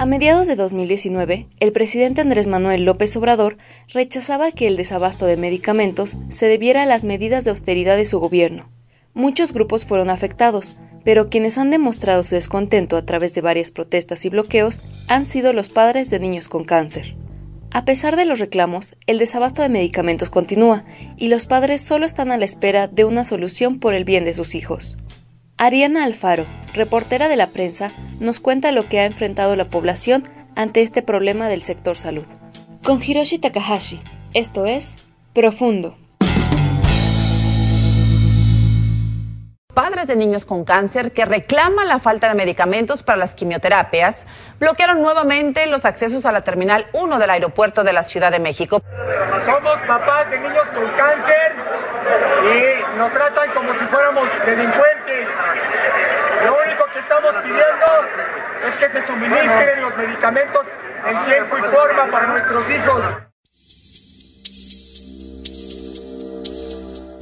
A mediados de 2019, el presidente Andrés Manuel López Obrador rechazaba que el desabasto de medicamentos se debiera a las medidas de austeridad de su gobierno. Muchos grupos fueron afectados, pero quienes han demostrado su descontento a través de varias protestas y bloqueos han sido los padres de niños con cáncer. A pesar de los reclamos, el desabasto de medicamentos continúa y los padres solo están a la espera de una solución por el bien de sus hijos. Ariana Alfaro, reportera de la prensa, nos cuenta lo que ha enfrentado la población ante este problema del sector salud. Con Hiroshi Takahashi, esto es Profundo. De niños con cáncer que reclaman la falta de medicamentos para las quimioterapias bloquearon nuevamente los accesos a la Terminal 1 del aeropuerto de la Ciudad de México. Somos papás de niños con cáncer y nos tratan como si fuéramos delincuentes. Lo único que estamos pidiendo es que se suministren los medicamentos en tiempo y forma para nuestros hijos.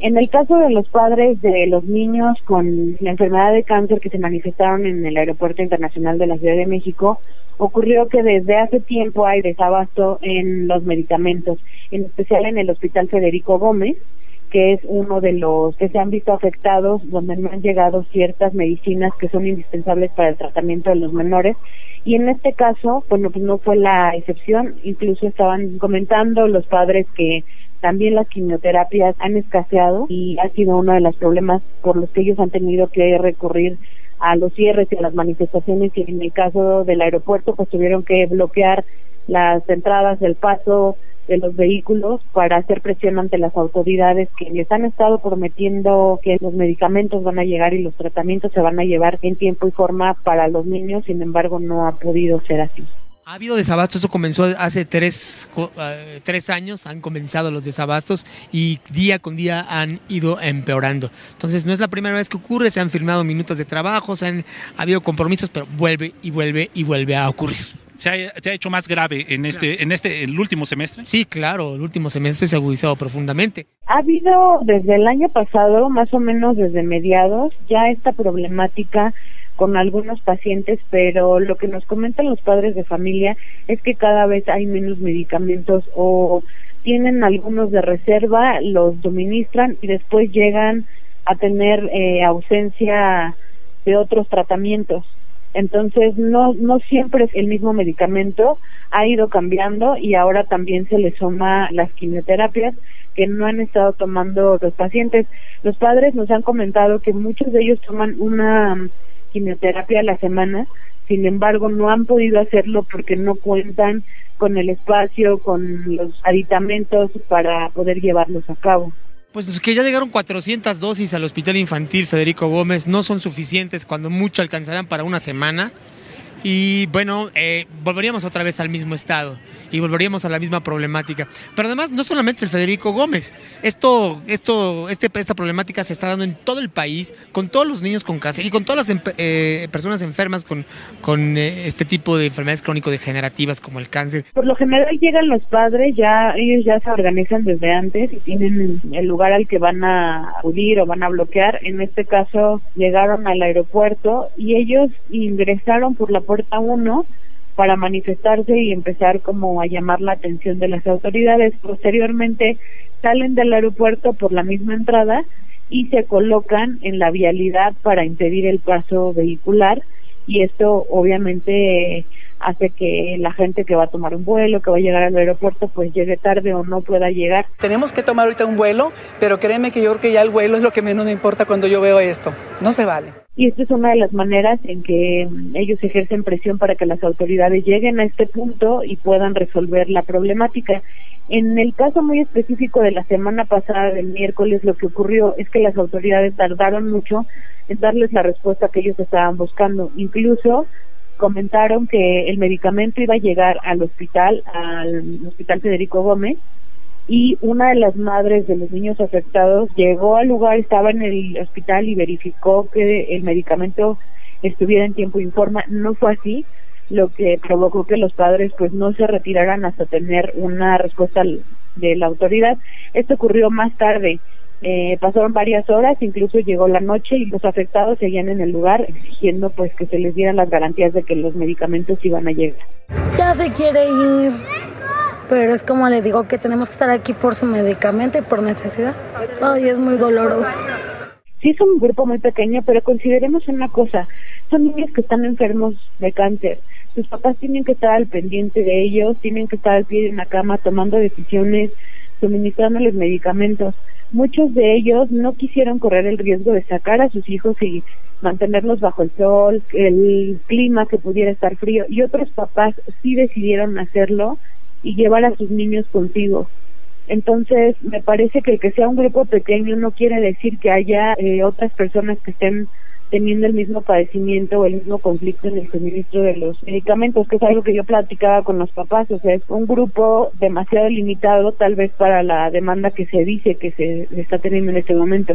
En el caso de los padres de los niños con la enfermedad de cáncer que se manifestaron en el Aeropuerto Internacional de la Ciudad de México, ocurrió que desde hace tiempo hay desabasto en los medicamentos, en especial en el Hospital Federico Gómez, que es uno de los que se han visto afectados, donde no han llegado ciertas medicinas que son indispensables para el tratamiento de los menores. Y en este caso, bueno, pues no fue la excepción, incluso estaban comentando los padres que también las quimioterapias han escaseado y ha sido uno de los problemas por los que ellos han tenido que recurrir a los cierres y a las manifestaciones y en el caso del aeropuerto pues tuvieron que bloquear las entradas del paso de los vehículos para hacer presión ante las autoridades que les han estado prometiendo que los medicamentos van a llegar y los tratamientos se van a llevar en tiempo y forma para los niños, sin embargo no ha podido ser así. Ha habido desabastos, eso comenzó hace tres, eh, tres, años, han comenzado los desabastos y día con día han ido empeorando. Entonces no es la primera vez que ocurre, se han firmado minutos de trabajo, se han ha habido compromisos, pero vuelve y vuelve y vuelve a ocurrir. ¿Se ha, hecho más grave en este, en este, el último semestre? Sí, claro, el último semestre se ha agudizado profundamente. Ha habido desde el año pasado, más o menos desde mediados, ya esta problemática con algunos pacientes, pero lo que nos comentan los padres de familia es que cada vez hay menos medicamentos o tienen algunos de reserva, los suministran y después llegan a tener eh, ausencia de otros tratamientos. Entonces, no, no siempre es el mismo medicamento, ha ido cambiando y ahora también se le suma las quimioterapias que no han estado tomando los pacientes. Los padres nos han comentado que muchos de ellos toman una quimioterapia a la semana, sin embargo no han podido hacerlo porque no cuentan con el espacio, con los aditamentos para poder llevarlos a cabo. Pues que ya llegaron 400 dosis al Hospital Infantil Federico Gómez, no son suficientes, cuando mucho alcanzarán para una semana. Y bueno, eh, volveríamos otra vez al mismo estado y volveríamos a la misma problemática. Pero además, no solamente es el Federico Gómez, esto, esto, este, esta problemática se está dando en todo el país, con todos los niños con cáncer y con todas las eh, personas enfermas con, con eh, este tipo de enfermedades crónico-degenerativas como el cáncer. Por lo general llegan los padres, ya ellos ya se organizan desde antes y tienen el lugar al que van a acudir o van a bloquear. En este caso, llegaron al aeropuerto y ellos ingresaron por la puerta 1 para manifestarse y empezar como a llamar la atención de las autoridades. Posteriormente salen del aeropuerto por la misma entrada y se colocan en la vialidad para impedir el paso vehicular y esto obviamente hace que la gente que va a tomar un vuelo, que va a llegar al aeropuerto, pues llegue tarde o no pueda llegar. Tenemos que tomar ahorita un vuelo, pero créeme que yo creo que ya el vuelo es lo que menos me importa cuando yo veo esto. No se vale. Y esta es una de las maneras en que ellos ejercen presión para que las autoridades lleguen a este punto y puedan resolver la problemática. En el caso muy específico de la semana pasada, del miércoles, lo que ocurrió es que las autoridades tardaron mucho en darles la respuesta que ellos estaban buscando. Incluso comentaron que el medicamento iba a llegar al hospital, al Hospital Federico Gómez, y una de las madres de los niños afectados llegó al lugar, estaba en el hospital y verificó que el medicamento estuviera en tiempo y forma. No fue así, lo que provocó que los padres pues no se retiraran hasta tener una respuesta de la autoridad. Esto ocurrió más tarde. Eh, pasaron varias horas, incluso llegó la noche y los afectados seguían en el lugar exigiendo pues que se les dieran las garantías de que los medicamentos iban a llegar. Ya se quiere ir, pero es como le digo que tenemos que estar aquí por su medicamento y por necesidad. Ay, es muy doloroso. Sí es un grupo muy pequeño, pero consideremos una cosa, son niños que están enfermos de cáncer. Sus papás tienen que estar al pendiente de ellos, tienen que estar al pie de una cama tomando decisiones, suministrándoles medicamentos muchos de ellos no quisieron correr el riesgo de sacar a sus hijos y mantenerlos bajo el sol, el clima que pudiera estar frío, y otros papás sí decidieron hacerlo y llevar a sus niños consigo. Entonces, me parece que el que sea un grupo pequeño no quiere decir que haya eh, otras personas que estén teniendo el mismo padecimiento o el mismo conflicto en el suministro de los medicamentos, que es algo que yo platicaba con los papás, o sea, es un grupo demasiado limitado tal vez para la demanda que se dice que se está teniendo en este momento.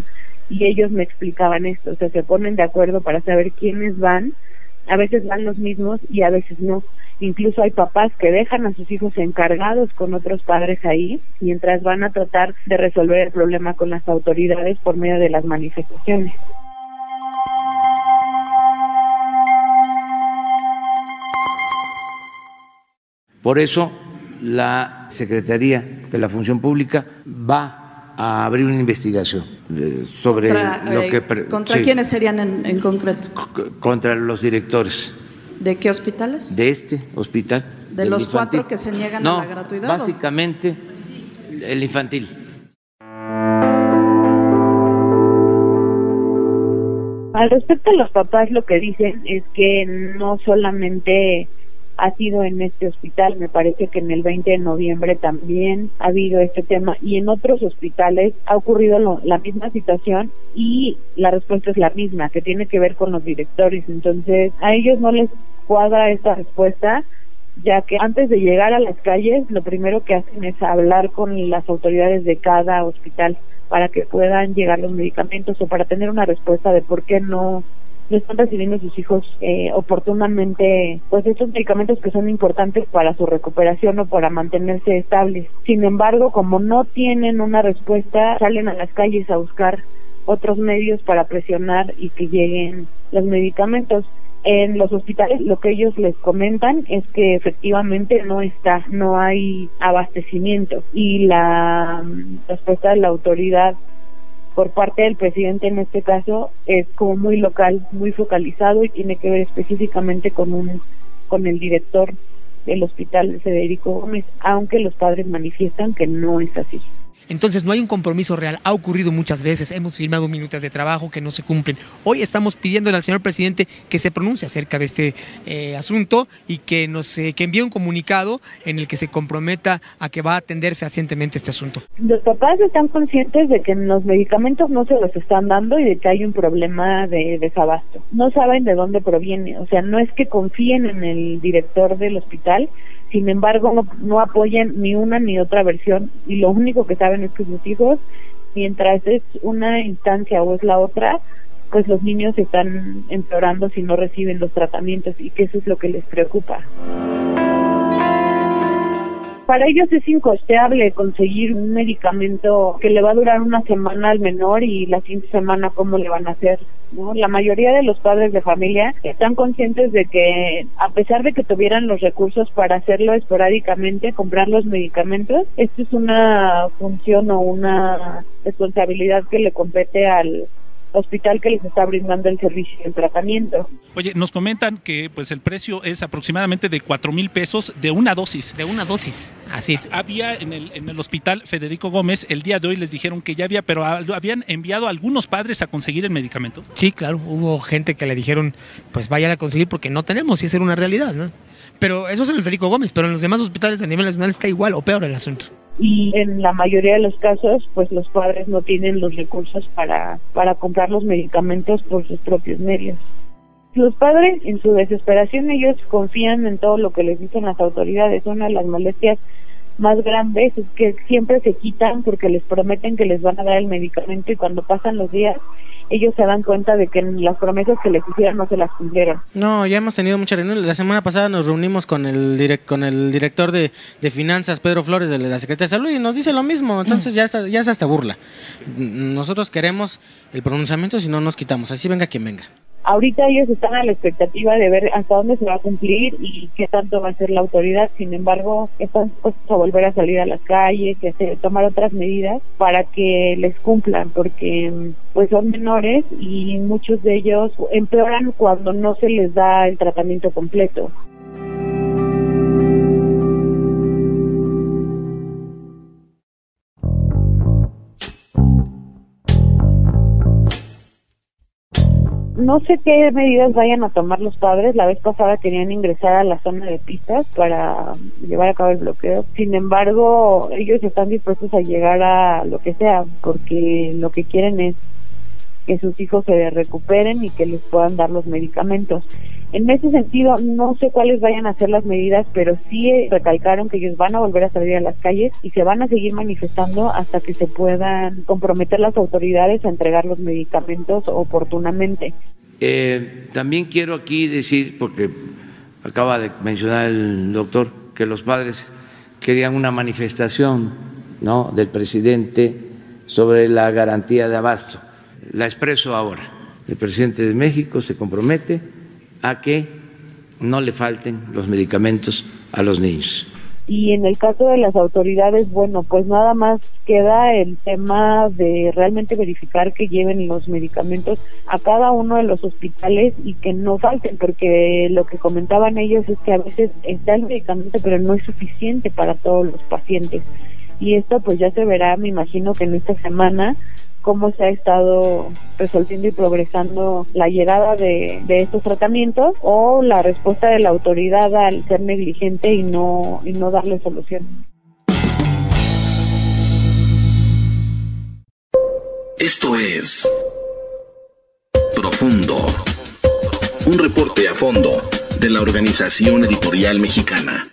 Y ellos me explicaban esto, o sea, se ponen de acuerdo para saber quiénes van, a veces van los mismos y a veces no. Incluso hay papás que dejan a sus hijos encargados con otros padres ahí mientras van a tratar de resolver el problema con las autoridades por medio de las manifestaciones. Por eso la Secretaría de la Función Pública va a abrir una investigación eh, sobre lo eh, que... ¿Contra quiénes serían en, concreto? Contra los directores. ¿De qué hospitales? De este hospital. ¿De los cuatro que se niegan a la gratuidad? Básicamente el infantil. Al respecto a los papás, lo que dicen es que no solamente ha sido en este hospital. Me parece que en el 20 de noviembre también ha habido este tema y en otros hospitales ha ocurrido la misma situación y la respuesta es la misma, que tiene que ver con los directores. Entonces, a ellos no les cuadra esta respuesta ya que antes de llegar a las calles lo primero que hacen es hablar con las autoridades de cada hospital para que puedan llegar los medicamentos o para tener una respuesta de por qué no no están recibiendo sus hijos eh, oportunamente pues estos medicamentos que son importantes para su recuperación o para mantenerse estables. Sin embargo, como no tienen una respuesta, salen a las calles a buscar otros medios para presionar y que lleguen los medicamentos. En los hospitales lo que ellos les comentan es que efectivamente no está, no hay abastecimiento y la mm, respuesta de la autoridad por parte del presidente en este caso es como muy local, muy focalizado y tiene que ver específicamente con un con el director del hospital Federico Gómez, aunque los padres manifiestan que no es así. Entonces no hay un compromiso real. Ha ocurrido muchas veces. Hemos firmado minutas de trabajo que no se cumplen. Hoy estamos pidiéndole al señor presidente que se pronuncie acerca de este eh, asunto y que nos eh, que envíe un comunicado en el que se comprometa a que va a atender fehacientemente este asunto. Los papás están conscientes de que los medicamentos no se los están dando y de que hay un problema de desabasto. No saben de dónde proviene. O sea, no es que confíen en el director del hospital, sin embargo no, no apoyan ni una ni otra versión y lo único que saben es que sus hijos, mientras es una instancia o es la otra, pues los niños están empeorando si no reciben los tratamientos y que eso es lo que les preocupa. Para ellos es incosteable conseguir un medicamento que le va a durar una semana al menor y la siguiente semana cómo le van a hacer. ¿no? La mayoría de los padres de familia están conscientes de que a pesar de que tuvieran los recursos para hacerlo esporádicamente, comprar los medicamentos, esto es una función o una responsabilidad que le compete al hospital que les está brindando el servicio el tratamiento. Oye, nos comentan que pues el precio es aproximadamente de cuatro mil pesos de una dosis. De una dosis, así es. Había en el, en el hospital Federico Gómez, el día de hoy les dijeron que ya había, pero habían enviado a algunos padres a conseguir el medicamento. Sí, claro, hubo gente que le dijeron, pues vayan a conseguir porque no tenemos y esa era una realidad, ¿no? Pero eso es en el Federico Gómez, pero en los demás hospitales a nivel nacional está igual o peor el asunto. Y en la mayoría de los casos pues los padres no tienen los recursos para, para comprar los medicamentos por sus propios medios. Los padres en su desesperación ellos confían en todo lo que les dicen las autoridades, una de las molestias más grandes es que siempre se quitan porque les prometen que les van a dar el medicamento y cuando pasan los días ellos se dan cuenta de que las promesas que les hicieron no se las cumplieron. No, ya hemos tenido muchas reuniones. La semana pasada nos reunimos con el direct, con el director de, de, finanzas, Pedro Flores, de la Secretaría de Salud, y nos dice lo mismo. Entonces ya, ya es hasta burla. Nosotros queremos el pronunciamiento si no nos quitamos. Así venga quien venga. Ahorita ellos están a la expectativa de ver hasta dónde se va a cumplir y qué tanto va a ser la autoridad. Sin embargo, están dispuestos a volver a salir a las calles y a tomar otras medidas para que les cumplan, porque pues son menores y muchos de ellos empeoran cuando no se les da el tratamiento completo. No sé qué medidas vayan a tomar los padres. La vez pasada querían ingresar a la zona de pistas para llevar a cabo el bloqueo. Sin embargo, ellos están dispuestos a llegar a lo que sea, porque lo que quieren es que sus hijos se recuperen y que les puedan dar los medicamentos. En ese sentido, no sé cuáles vayan a ser las medidas, pero sí recalcaron que ellos van a volver a salir a las calles y se van a seguir manifestando hasta que se puedan comprometer las autoridades a entregar los medicamentos oportunamente. Eh, también quiero aquí decir, porque acaba de mencionar el doctor, que los padres querían una manifestación ¿no? del presidente sobre la garantía de abasto. La expreso ahora. El presidente de México se compromete a que no le falten los medicamentos a los niños y en el caso de las autoridades, bueno, pues nada más queda el tema de realmente verificar que lleven los medicamentos a cada uno de los hospitales y que no falten, porque lo que comentaban ellos es que a veces está el medicamento, pero no es suficiente para todos los pacientes. Y esto pues ya se verá, me imagino que en esta semana cómo se ha estado resolviendo y progresando la llegada de, estos tratamientos o la respuesta de la autoridad al ser negligente y no, y no darle solución. Esto es Profundo, un reporte a fondo de la Organización Editorial Mexicana.